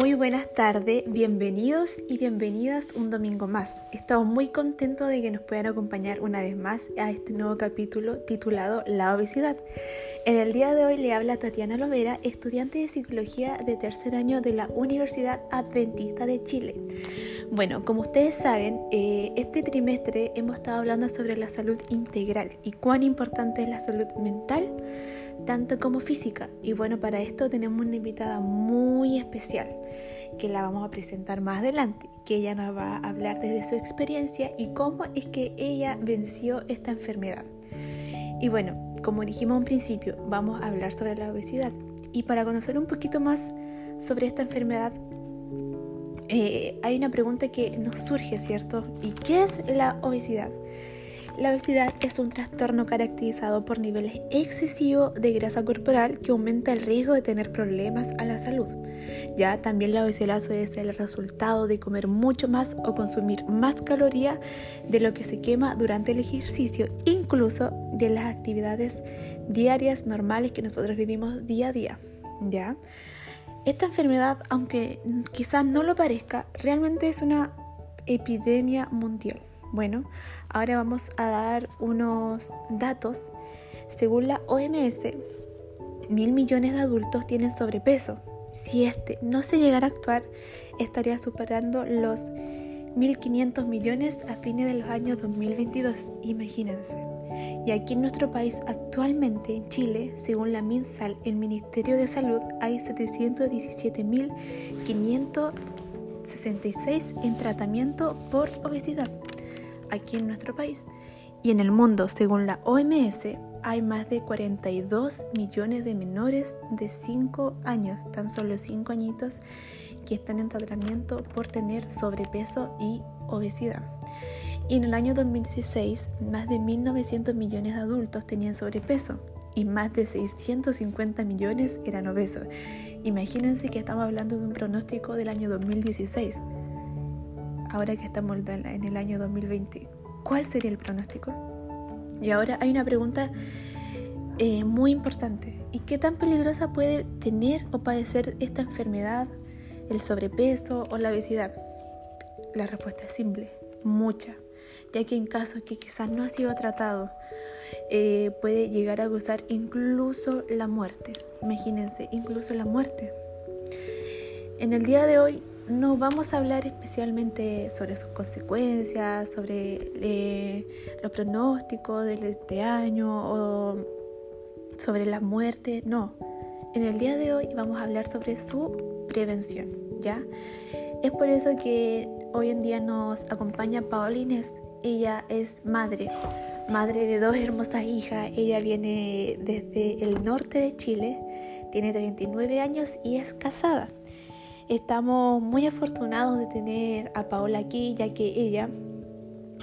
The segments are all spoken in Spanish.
Muy buenas tardes, bienvenidos y bienvenidas un domingo más. Estamos muy contentos de que nos puedan acompañar una vez más a este nuevo capítulo titulado La obesidad. En el día de hoy le habla Tatiana Lovera, estudiante de psicología de tercer año de la Universidad Adventista de Chile. Bueno, como ustedes saben, eh, este trimestre hemos estado hablando sobre la salud integral y cuán importante es la salud mental tanto como física. Y bueno, para esto tenemos una invitada muy especial que la vamos a presentar más adelante, que ella nos va a hablar desde su experiencia y cómo es que ella venció esta enfermedad. Y bueno, como dijimos un principio, vamos a hablar sobre la obesidad. Y para conocer un poquito más sobre esta enfermedad, eh, hay una pregunta que nos surge, ¿cierto? ¿Y qué es la obesidad? La obesidad es un trastorno caracterizado por niveles excesivos de grasa corporal que aumenta el riesgo de tener problemas a la salud. Ya también la obesidad suele ser el resultado de comer mucho más o consumir más calorías de lo que se quema durante el ejercicio, incluso de las actividades diarias normales que nosotros vivimos día a día. ¿Ya? Esta enfermedad, aunque quizás no lo parezca, realmente es una epidemia mundial. Bueno, ahora vamos a dar unos datos. Según la OMS, mil millones de adultos tienen sobrepeso. Si este no se llegara a actuar, estaría superando los 1.500 millones a fines de los años 2022. Imagínense. Y aquí en nuestro país, actualmente en Chile, según la MinSal, el Ministerio de Salud, hay 717.566 en tratamiento por obesidad aquí en nuestro país. Y en el mundo, según la OMS, hay más de 42 millones de menores de 5 años, tan solo 5 añitos, que están en tratamiento por tener sobrepeso y obesidad. Y en el año 2016, más de 1.900 millones de adultos tenían sobrepeso y más de 650 millones eran obesos. Imagínense que estamos hablando de un pronóstico del año 2016 ahora que estamos en el año 2020, ¿cuál sería el pronóstico? Y ahora hay una pregunta eh, muy importante. ¿Y qué tan peligrosa puede tener o padecer esta enfermedad, el sobrepeso o la obesidad? La respuesta es simple, mucha, ya que en casos que quizás no ha sido tratado, eh, puede llegar a gozar incluso la muerte. Imagínense, incluso la muerte. En el día de hoy no vamos a hablar especialmente sobre sus consecuencias, sobre eh, los pronósticos de este año o sobre la muerte, no. En el día de hoy vamos a hablar sobre su prevención, ¿ya? Es por eso que hoy en día nos acompaña Paola Inés. Ella es madre, madre de dos hermosas hijas. Ella viene desde el norte de Chile, tiene 39 años y es casada. Estamos muy afortunados de tener a Paola aquí, ya que ella,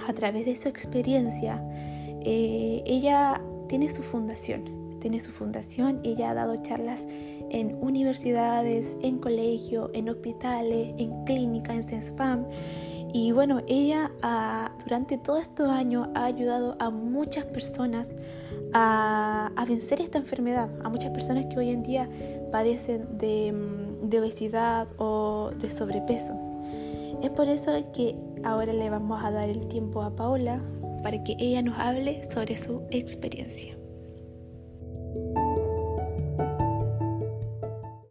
a través de su experiencia, eh, ella tiene su fundación, tiene su fundación, ella ha dado charlas en universidades, en colegios, en hospitales, en clínicas, en CESFAM. Y bueno, ella ah, durante todos estos años ha ayudado a muchas personas a, a vencer esta enfermedad, a muchas personas que hoy en día padecen de mm, de obesidad o de sobrepeso. Es por eso que ahora le vamos a dar el tiempo a Paola para que ella nos hable sobre su experiencia.